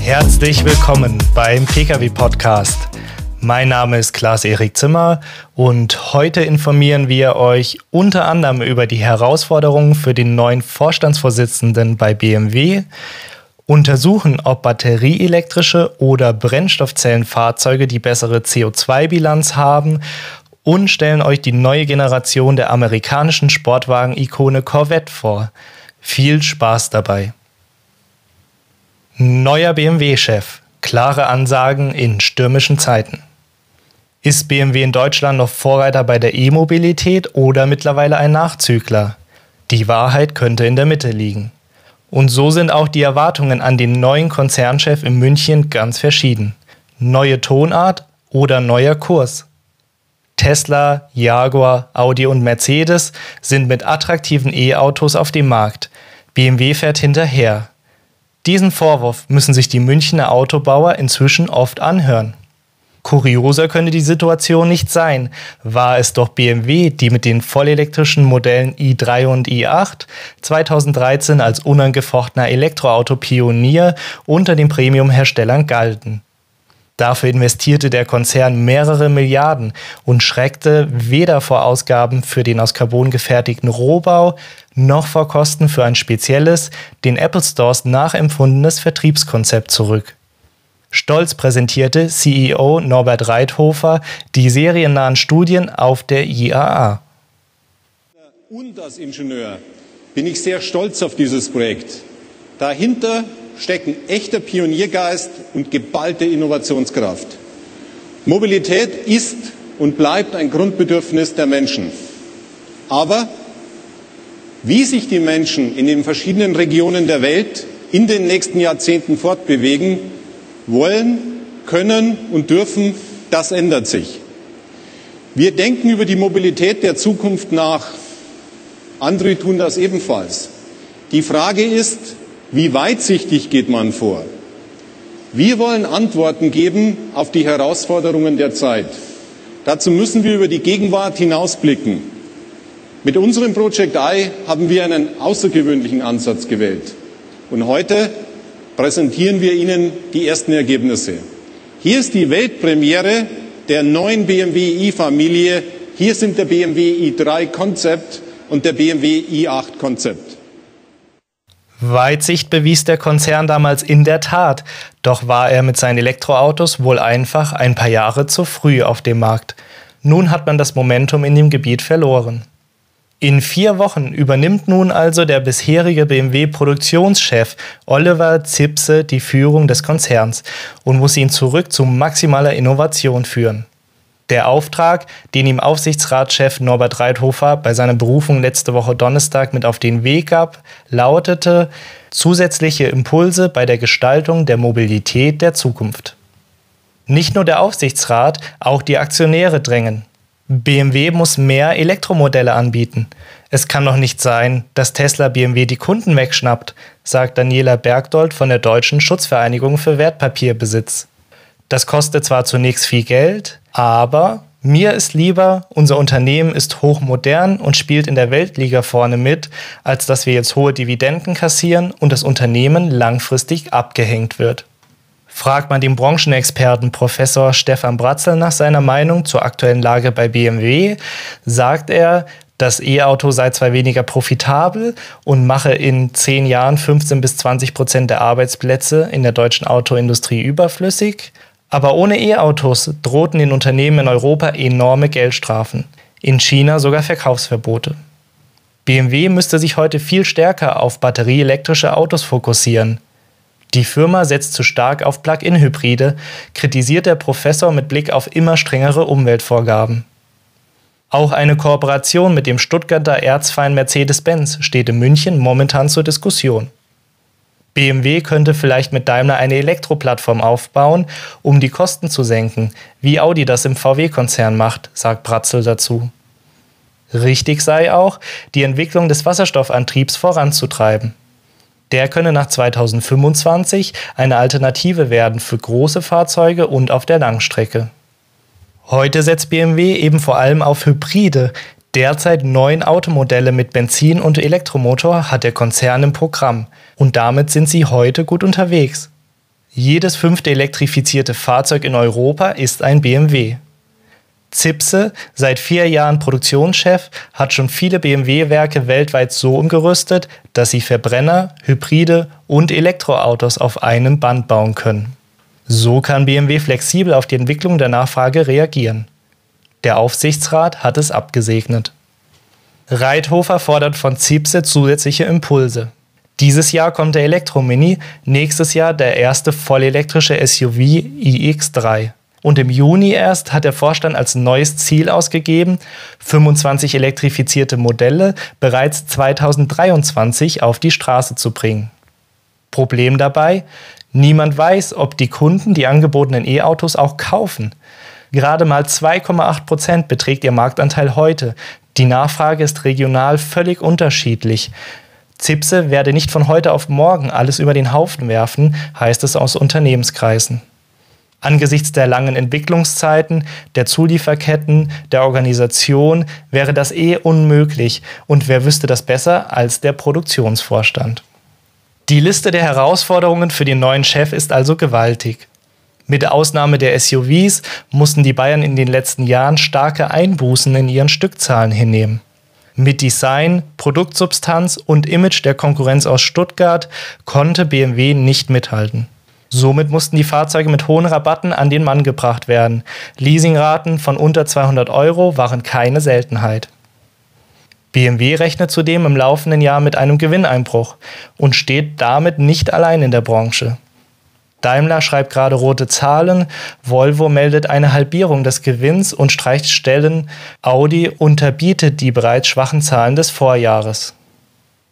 Herzlich willkommen beim PKW Podcast. Mein Name ist Klaas-Erik Zimmer und heute informieren wir euch unter anderem über die Herausforderungen für den neuen Vorstandsvorsitzenden bei BMW, untersuchen, ob batterieelektrische oder Brennstoffzellenfahrzeuge die bessere CO2-Bilanz haben und stellen euch die neue Generation der amerikanischen Sportwagen-Ikone Corvette vor. Viel Spaß dabei. Neuer BMW-Chef. Klare Ansagen in stürmischen Zeiten. Ist BMW in Deutschland noch Vorreiter bei der E-Mobilität oder mittlerweile ein Nachzügler? Die Wahrheit könnte in der Mitte liegen. Und so sind auch die Erwartungen an den neuen Konzernchef in München ganz verschieden. Neue Tonart oder neuer Kurs? Tesla, Jaguar, Audi und Mercedes sind mit attraktiven E-Autos auf dem Markt. BMW fährt hinterher. Diesen Vorwurf müssen sich die Münchner Autobauer inzwischen oft anhören. Kurioser könnte die Situation nicht sein, war es doch BMW, die mit den vollelektrischen Modellen i3 und i8 2013 als unangefochtener Elektroauto-Pionier unter den Premium-Herstellern galten. Dafür investierte der Konzern mehrere Milliarden und schreckte weder vor Ausgaben für den aus Carbon gefertigten Rohbau noch vor Kosten für ein spezielles, den Apple Stores nachempfundenes Vertriebskonzept zurück. Stolz präsentierte CEO Norbert Reithofer die seriennahen Studien auf der IAA. Und als Ingenieur bin ich sehr stolz auf dieses Projekt. Dahinter stecken echter Pioniergeist und geballte Innovationskraft. Mobilität ist und bleibt ein Grundbedürfnis der Menschen. Aber wie sich die Menschen in den verschiedenen Regionen der Welt in den nächsten Jahrzehnten fortbewegen wollen, können und dürfen, das ändert sich. Wir denken über die Mobilität der Zukunft nach. Andere tun das ebenfalls. Die Frage ist, wie weitsichtig geht man vor? Wir wollen Antworten geben auf die Herausforderungen der Zeit. Dazu müssen wir über die Gegenwart hinausblicken. Mit unserem Project I haben wir einen außergewöhnlichen Ansatz gewählt. Und heute präsentieren wir Ihnen die ersten Ergebnisse. Hier ist die Weltpremiere der neuen BMW i-Familie. Hier sind der BMW i3 Concept und der BMW i8 Concept. Weitsicht bewies der Konzern damals in der Tat, doch war er mit seinen Elektroautos wohl einfach ein paar Jahre zu früh auf dem Markt. Nun hat man das Momentum in dem Gebiet verloren. In vier Wochen übernimmt nun also der bisherige BMW-Produktionschef Oliver Zipse die Führung des Konzerns und muss ihn zurück zu maximaler Innovation führen. Der Auftrag, den ihm Aufsichtsratschef Norbert Reithofer bei seiner Berufung letzte Woche Donnerstag mit auf den Weg gab, lautete zusätzliche Impulse bei der Gestaltung der Mobilität der Zukunft. Nicht nur der Aufsichtsrat, auch die Aktionäre drängen. BMW muss mehr Elektromodelle anbieten. Es kann doch nicht sein, dass Tesla BMW die Kunden wegschnappt, sagt Daniela Bergdold von der Deutschen Schutzvereinigung für Wertpapierbesitz. Das kostet zwar zunächst viel Geld, aber mir ist lieber, unser Unternehmen ist hochmodern und spielt in der Weltliga vorne mit, als dass wir jetzt hohe Dividenden kassieren und das Unternehmen langfristig abgehängt wird. Fragt man den Branchenexperten Professor Stefan Bratzel nach seiner Meinung zur aktuellen Lage bei BMW, sagt er, das E-Auto sei zwar weniger profitabel und mache in zehn Jahren 15 bis 20 Prozent der Arbeitsplätze in der deutschen Autoindustrie überflüssig, aber ohne E-Autos drohten den Unternehmen in Europa enorme Geldstrafen, in China sogar Verkaufsverbote. BMW müsste sich heute viel stärker auf batterieelektrische Autos fokussieren. Die Firma setzt zu stark auf Plug-in-Hybride, kritisiert der Professor mit Blick auf immer strengere Umweltvorgaben. Auch eine Kooperation mit dem Stuttgarter Erzfeind Mercedes-Benz steht in München momentan zur Diskussion. BMW könnte vielleicht mit Daimler eine Elektroplattform aufbauen, um die Kosten zu senken, wie Audi das im VW-Konzern macht, sagt Bratzel dazu. Richtig sei auch, die Entwicklung des Wasserstoffantriebs voranzutreiben. Der könne nach 2025 eine Alternative werden für große Fahrzeuge und auf der Langstrecke. Heute setzt BMW eben vor allem auf Hybride. Derzeit neun Automodelle mit Benzin- und Elektromotor hat der Konzern im Programm. Und damit sind sie heute gut unterwegs. Jedes fünfte elektrifizierte Fahrzeug in Europa ist ein BMW. Zipse, seit vier Jahren Produktionschef, hat schon viele BMW-Werke weltweit so umgerüstet, dass sie Verbrenner, Hybride und Elektroautos auf einem Band bauen können. So kann BMW flexibel auf die Entwicklung der Nachfrage reagieren. Der Aufsichtsrat hat es abgesegnet. Reithofer fordert von Zipse zusätzliche Impulse. Dieses Jahr kommt der Elektromini, nächstes Jahr der erste vollelektrische SUV iX3. Und im Juni erst hat der Vorstand als neues Ziel ausgegeben, 25 elektrifizierte Modelle bereits 2023 auf die Straße zu bringen. Problem dabei, niemand weiß, ob die Kunden die angebotenen E-Autos auch kaufen. Gerade mal 2,8 Prozent beträgt ihr Marktanteil heute. Die Nachfrage ist regional völlig unterschiedlich. Zipse werde nicht von heute auf morgen alles über den Haufen werfen, heißt es aus Unternehmenskreisen. Angesichts der langen Entwicklungszeiten, der Zulieferketten, der Organisation wäre das eh unmöglich und wer wüsste das besser als der Produktionsvorstand. Die Liste der Herausforderungen für den neuen Chef ist also gewaltig. Mit Ausnahme der SUVs mussten die Bayern in den letzten Jahren starke Einbußen in ihren Stückzahlen hinnehmen. Mit Design, Produktsubstanz und Image der Konkurrenz aus Stuttgart konnte BMW nicht mithalten. Somit mussten die Fahrzeuge mit hohen Rabatten an den Mann gebracht werden. Leasingraten von unter 200 Euro waren keine Seltenheit. BMW rechnet zudem im laufenden Jahr mit einem Gewinneinbruch und steht damit nicht allein in der Branche. Daimler schreibt gerade rote Zahlen, Volvo meldet eine Halbierung des Gewinns und streicht Stellen, Audi unterbietet die bereits schwachen Zahlen des Vorjahres.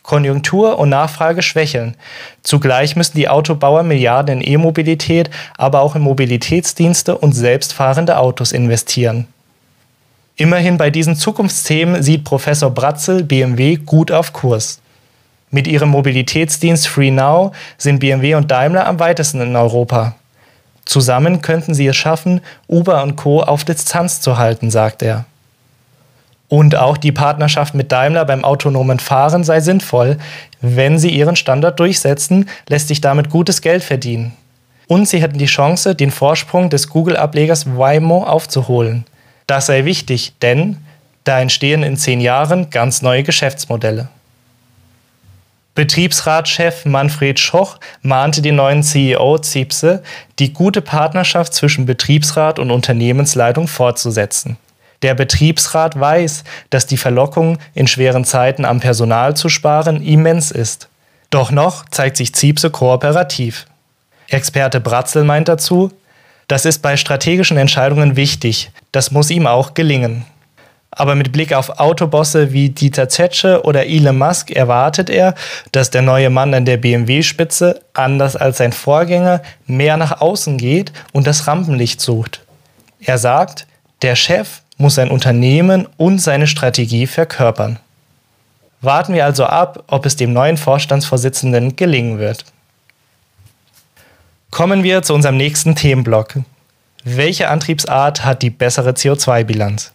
Konjunktur und Nachfrage schwächeln. Zugleich müssen die Autobauer Milliarden in E-Mobilität, aber auch in Mobilitätsdienste und selbstfahrende Autos investieren. Immerhin bei diesen Zukunftsthemen sieht Professor Bratzel BMW gut auf Kurs. Mit ihrem Mobilitätsdienst FreeNow sind BMW und Daimler am weitesten in Europa. Zusammen könnten sie es schaffen, Uber und Co. auf Distanz zu halten, sagt er. Und auch die Partnerschaft mit Daimler beim autonomen Fahren sei sinnvoll. Wenn sie ihren Standard durchsetzen, lässt sich damit gutes Geld verdienen. Und sie hätten die Chance, den Vorsprung des Google-Ablegers Waymo aufzuholen. Das sei wichtig, denn da entstehen in zehn Jahren ganz neue Geschäftsmodelle. Betriebsratschef Manfred Schoch mahnte den neuen CEO Ziepse, die gute Partnerschaft zwischen Betriebsrat und Unternehmensleitung fortzusetzen. Der Betriebsrat weiß, dass die Verlockung, in schweren Zeiten am Personal zu sparen, immens ist. Doch noch zeigt sich Ziepse kooperativ. Experte Bratzel meint dazu, das ist bei strategischen Entscheidungen wichtig, das muss ihm auch gelingen. Aber mit Blick auf Autobosse wie Dieter Zetsche oder Elon Musk erwartet er, dass der neue Mann an der BMW-Spitze, anders als sein Vorgänger, mehr nach außen geht und das Rampenlicht sucht. Er sagt, der Chef muss sein Unternehmen und seine Strategie verkörpern. Warten wir also ab, ob es dem neuen Vorstandsvorsitzenden gelingen wird. Kommen wir zu unserem nächsten Themenblock. Welche Antriebsart hat die bessere CO2-Bilanz?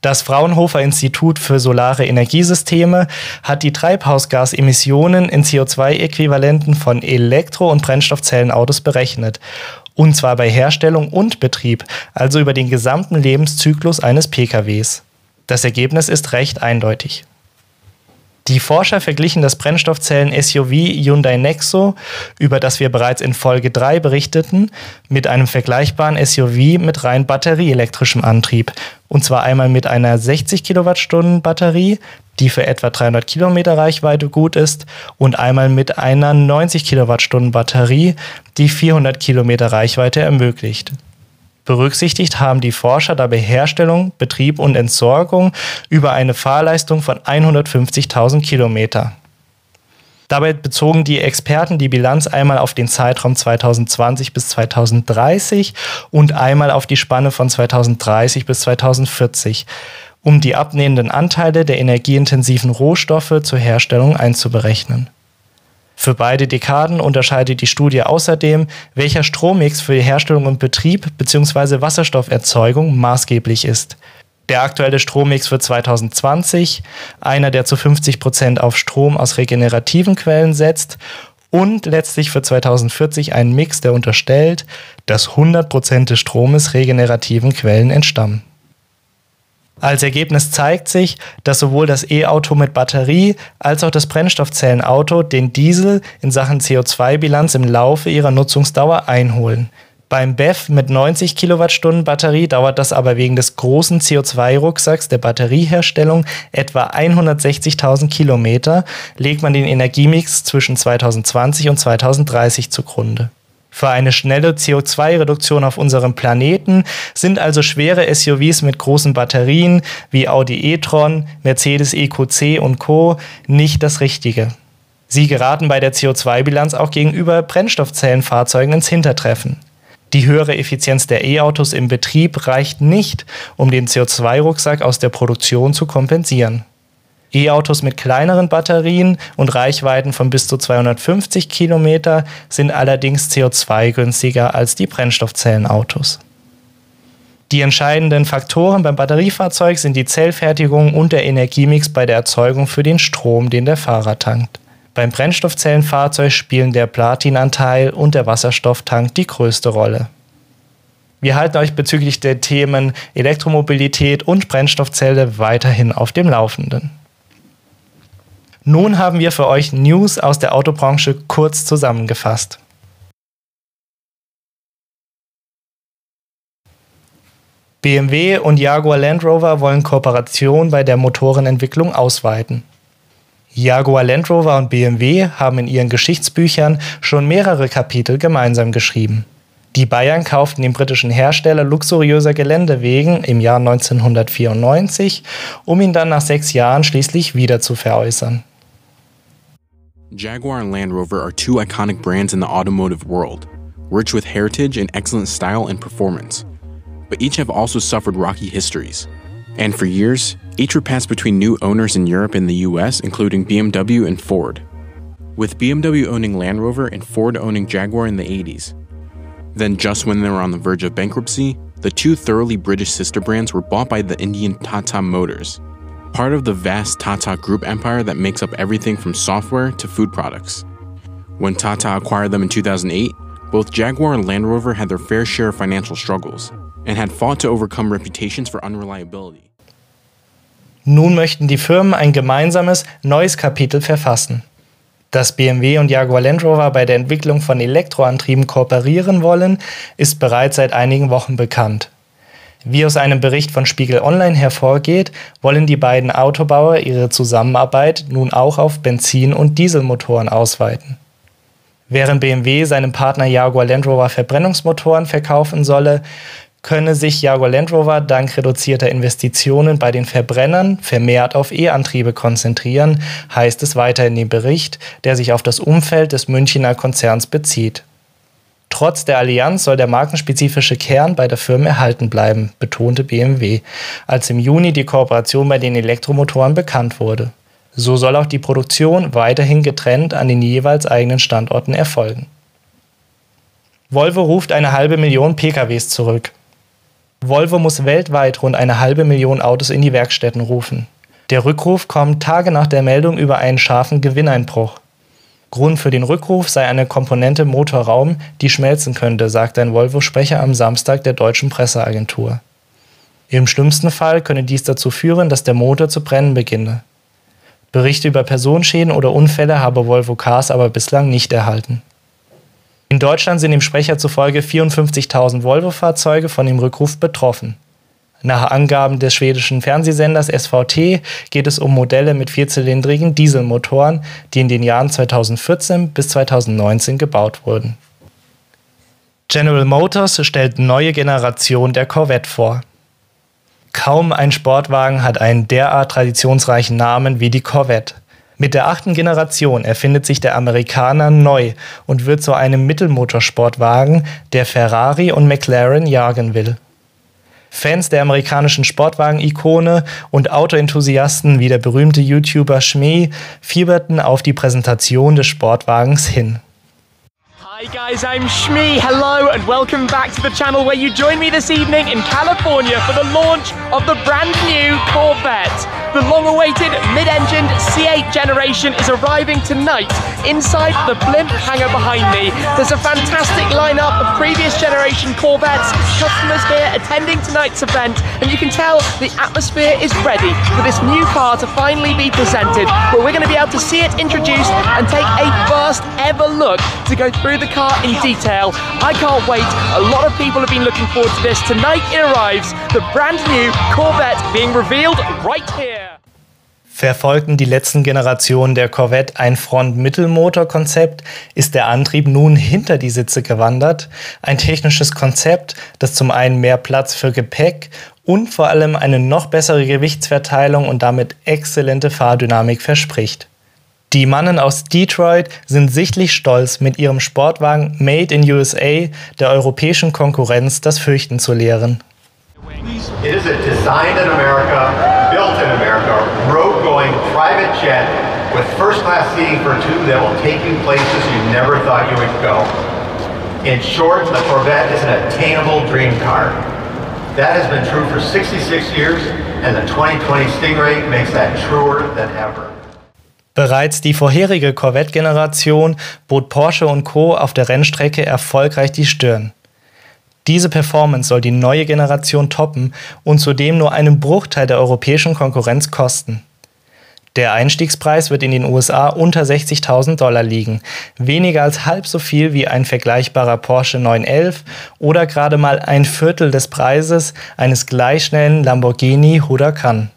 Das Fraunhofer Institut für Solare Energiesysteme hat die Treibhausgasemissionen in CO2-Äquivalenten von Elektro- und Brennstoffzellenautos berechnet. Und zwar bei Herstellung und Betrieb, also über den gesamten Lebenszyklus eines PKWs. Das Ergebnis ist recht eindeutig. Die Forscher verglichen das Brennstoffzellen-SUV Hyundai Nexo, über das wir bereits in Folge 3 berichteten, mit einem vergleichbaren SUV mit rein batterieelektrischem Antrieb. Und zwar einmal mit einer 60 Kilowattstunden Batterie, die für etwa 300 Kilometer Reichweite gut ist, und einmal mit einer 90 Kilowattstunden Batterie, die 400 Kilometer Reichweite ermöglicht. Berücksichtigt haben die Forscher dabei Herstellung, Betrieb und Entsorgung über eine Fahrleistung von 150.000 Kilometer. Dabei bezogen die Experten die Bilanz einmal auf den Zeitraum 2020 bis 2030 und einmal auf die Spanne von 2030 bis 2040, um die abnehmenden Anteile der energieintensiven Rohstoffe zur Herstellung einzuberechnen. Für beide Dekaden unterscheidet die Studie außerdem, welcher Strommix für die Herstellung und Betrieb bzw. Wasserstofferzeugung maßgeblich ist. Der aktuelle Strommix für 2020, einer, der zu 50 Prozent auf Strom aus regenerativen Quellen setzt und letztlich für 2040 ein Mix, der unterstellt, dass 100 Prozent des Stromes regenerativen Quellen entstammen. Als Ergebnis zeigt sich, dass sowohl das E-Auto mit Batterie als auch das Brennstoffzellenauto den Diesel in Sachen CO2-Bilanz im Laufe ihrer Nutzungsdauer einholen. Beim BEV mit 90 Kilowattstunden Batterie dauert das aber wegen des großen CO2-Rucksacks der Batterieherstellung etwa 160.000 Kilometer, legt man den Energiemix zwischen 2020 und 2030 zugrunde. Für eine schnelle CO2-Reduktion auf unserem Planeten sind also schwere SUVs mit großen Batterien wie Audi e-tron, Mercedes EQC und Co. nicht das Richtige. Sie geraten bei der CO2-Bilanz auch gegenüber Brennstoffzellenfahrzeugen ins Hintertreffen. Die höhere Effizienz der E-Autos im Betrieb reicht nicht, um den CO2-Rucksack aus der Produktion zu kompensieren. E-Autos mit kleineren Batterien und Reichweiten von bis zu 250 Kilometer sind allerdings CO2-günstiger als die Brennstoffzellenautos. Die entscheidenden Faktoren beim Batteriefahrzeug sind die Zellfertigung und der Energiemix bei der Erzeugung für den Strom, den der Fahrer tankt. Beim Brennstoffzellenfahrzeug spielen der Platinanteil und der Wasserstofftank die größte Rolle. Wir halten euch bezüglich der Themen Elektromobilität und Brennstoffzelle weiterhin auf dem Laufenden. Nun haben wir für euch News aus der Autobranche kurz zusammengefasst. BMW und Jaguar Land Rover wollen Kooperation bei der Motorenentwicklung ausweiten. Jaguar Land Rover und BMW haben in ihren Geschichtsbüchern schon mehrere Kapitel gemeinsam geschrieben. Die Bayern kauften den britischen Hersteller luxuriöser Geländewegen im Jahr 1994, um ihn dann nach sechs Jahren schließlich wieder zu veräußern. Jaguar and Land Rover are two iconic brands in the automotive world, rich with heritage and excellent style and performance. But each have also suffered rocky histories. And for years, each were passed between new owners in Europe and the US, including BMW and Ford. With BMW owning Land Rover and Ford owning Jaguar in the 80s. Then, just when they were on the verge of bankruptcy, the two thoroughly British sister brands were bought by the Indian Tata Motors, part of the vast Tata Group empire that makes up everything from software to food products. When Tata acquired them in 2008, both Jaguar and Land Rover had their fair share of financial struggles and had fought to overcome reputations for unreliability. Nun möchten die Firmen ein gemeinsames neues Kapitel verfassen. Dass BMW und Jaguar Land Rover bei der Entwicklung von Elektroantrieben kooperieren wollen, ist bereits seit einigen Wochen bekannt. Wie aus einem Bericht von Spiegel Online hervorgeht, wollen die beiden Autobauer ihre Zusammenarbeit nun auch auf Benzin- und Dieselmotoren ausweiten. Während BMW seinem Partner Jaguar Land Rover Verbrennungsmotoren verkaufen solle, könne sich Jaguar Land Rover dank reduzierter Investitionen bei den Verbrennern vermehrt auf E-Antriebe konzentrieren, heißt es weiter in dem Bericht, der sich auf das Umfeld des Münchner Konzerns bezieht. Trotz der Allianz soll der markenspezifische Kern bei der Firma erhalten bleiben, betonte BMW, als im Juni die Kooperation bei den Elektromotoren bekannt wurde. So soll auch die Produktion weiterhin getrennt an den jeweils eigenen Standorten erfolgen. Volvo ruft eine halbe Million PKWs zurück. Volvo muss weltweit rund eine halbe Million Autos in die Werkstätten rufen. Der Rückruf kommt Tage nach der Meldung über einen scharfen Gewinneinbruch. Grund für den Rückruf sei eine Komponente Motorraum, die schmelzen könnte, sagte ein Volvo-Sprecher am Samstag der deutschen Presseagentur. Im schlimmsten Fall könne dies dazu führen, dass der Motor zu brennen beginne. Berichte über Personenschäden oder Unfälle habe Volvo Cars aber bislang nicht erhalten. In Deutschland sind dem Sprecher zufolge 54.000 Volvo-Fahrzeuge von dem Rückruf betroffen. Nach Angaben des schwedischen Fernsehsenders SVT geht es um Modelle mit vierzylindrigen Dieselmotoren, die in den Jahren 2014 bis 2019 gebaut wurden. General Motors stellt neue Generation der Corvette vor. Kaum ein Sportwagen hat einen derart traditionsreichen Namen wie die Corvette. Mit der achten Generation erfindet sich der Amerikaner neu und wird zu einem Mittelmotorsportwagen, der Ferrari und McLaren jagen will. Fans der amerikanischen Sportwagen-Ikone und Autoenthusiasten wie der berühmte YouTuber Schmee fieberten auf die Präsentation des Sportwagens hin. Hi guys, I'm Shmi. Hello and welcome back to the channel where you join me this evening in California for the launch of the brand new Corvette. The long-awaited mid-engined C8 generation is arriving tonight inside the blimp hangar behind me. There's a fantastic lineup of previous generation Corvettes, customers here attending tonight's event, and you can tell the atmosphere is ready for this new car to finally be presented, where we're going to be able to see it introduced and take a first ever look to go through the car in detail. I can't wait. A lot of people have been looking forward to this. Tonight it arrives, the brand new Corvette being revealed right here. Verfolgten die letzten Generationen der Corvette ein Front-Mittelmotor-Konzept, ist der Antrieb nun hinter die Sitze gewandert. Ein technisches Konzept, das zum einen mehr Platz für Gepäck und vor allem eine noch bessere Gewichtsverteilung und damit exzellente Fahrdynamik verspricht. Die Mannen aus Detroit sind sichtlich stolz, mit ihrem Sportwagen Made in USA der europäischen Konkurrenz das Fürchten zu lehren. It is a designed in America, built in America, road-going private jet with first-class seating for two that will take you places you never thought you would go. In short, the Corvette is an attainable dream car. That has been true for 66 years, and the 2020 Stingray makes that truer than ever. Bereits die vorherige Corvette-Generation bot Porsche und Co. auf der Rennstrecke erfolgreich die Stirn. Diese Performance soll die neue Generation toppen und zudem nur einen Bruchteil der europäischen Konkurrenz kosten. Der Einstiegspreis wird in den USA unter 60.000 Dollar liegen, weniger als halb so viel wie ein vergleichbarer Porsche 911 oder gerade mal ein Viertel des Preises eines gleich schnellen Lamborghini Huracan.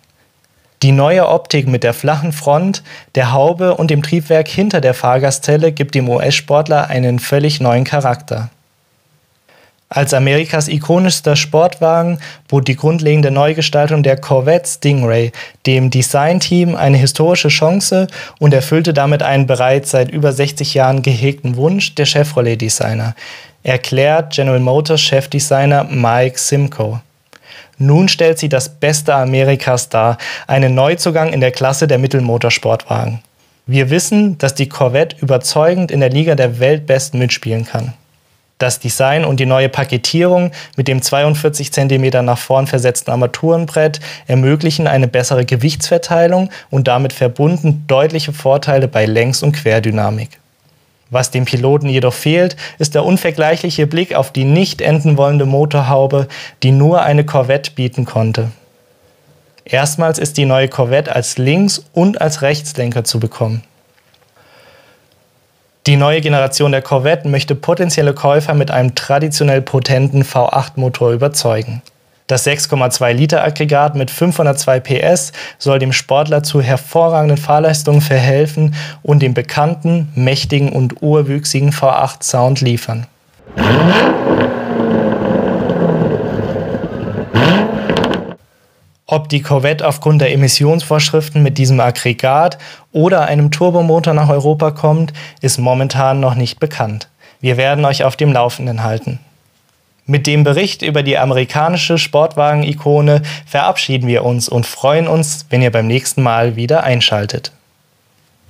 Die neue Optik mit der flachen Front, der Haube und dem Triebwerk hinter der Fahrgastzelle gibt dem US-Sportler einen völlig neuen Charakter. Als Amerikas ikonischster Sportwagen bot die grundlegende Neugestaltung der Corvette Stingray dem Designteam eine historische Chance und erfüllte damit einen bereits seit über 60 Jahren gehegten Wunsch der Chevrolet-Designer, erklärt General Motors Chefdesigner Mike Simcoe. Nun stellt sie das Beste Amerikas dar, einen Neuzugang in der Klasse der Mittelmotorsportwagen. Wir wissen, dass die Corvette überzeugend in der Liga der Weltbesten mitspielen kann. Das Design und die neue Paketierung mit dem 42 cm nach vorn versetzten Armaturenbrett ermöglichen eine bessere Gewichtsverteilung und damit verbunden deutliche Vorteile bei Längs- und Querdynamik. Was dem Piloten jedoch fehlt, ist der unvergleichliche Blick auf die nicht enden wollende Motorhaube, die nur eine Corvette bieten konnte. Erstmals ist die neue Corvette als Links- und als Rechtslenker zu bekommen. Die neue Generation der Corvette möchte potenzielle Käufer mit einem traditionell potenten V8-Motor überzeugen. Das 6,2 Liter Aggregat mit 502 PS soll dem Sportler zu hervorragenden Fahrleistungen verhelfen und den bekannten, mächtigen und urwüchsigen V8 Sound liefern. Ob die Corvette aufgrund der Emissionsvorschriften mit diesem Aggregat oder einem Turbomotor nach Europa kommt, ist momentan noch nicht bekannt. Wir werden euch auf dem Laufenden halten. Mit dem Bericht über die amerikanische Sportwagen-Ikone verabschieden wir uns und freuen uns, wenn ihr beim nächsten Mal wieder einschaltet.